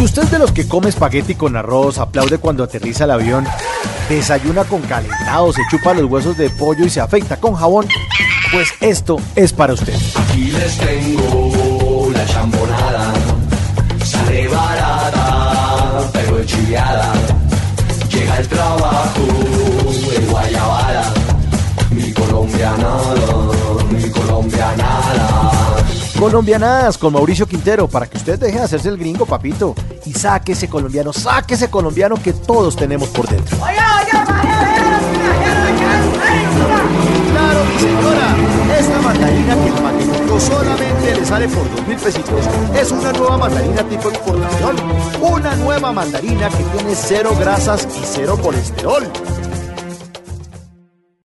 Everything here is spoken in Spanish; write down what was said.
Si usted es de los que come espagueti con arroz, aplaude cuando aterriza el avión, desayuna con calentado, se chupa los huesos de pollo y se afeita con jabón, pues esto es para usted. Aquí les tengo la chambonada. Sale barata, pero es chiviada. Llega el trabajo en Guayabada. Mi colombianada. Colombianadas con Mauricio Quintero para que usted deje de hacerse el gringo, papito. Y saque ese colombiano, saque ese colombiano que todos tenemos por dentro. Claro, mi señora. Esta mandarina que el paquetico solamente le sale por dos mil pesitos es una nueva mandarina tipo exportación. Una nueva mandarina que tiene cero grasas y cero colesterol.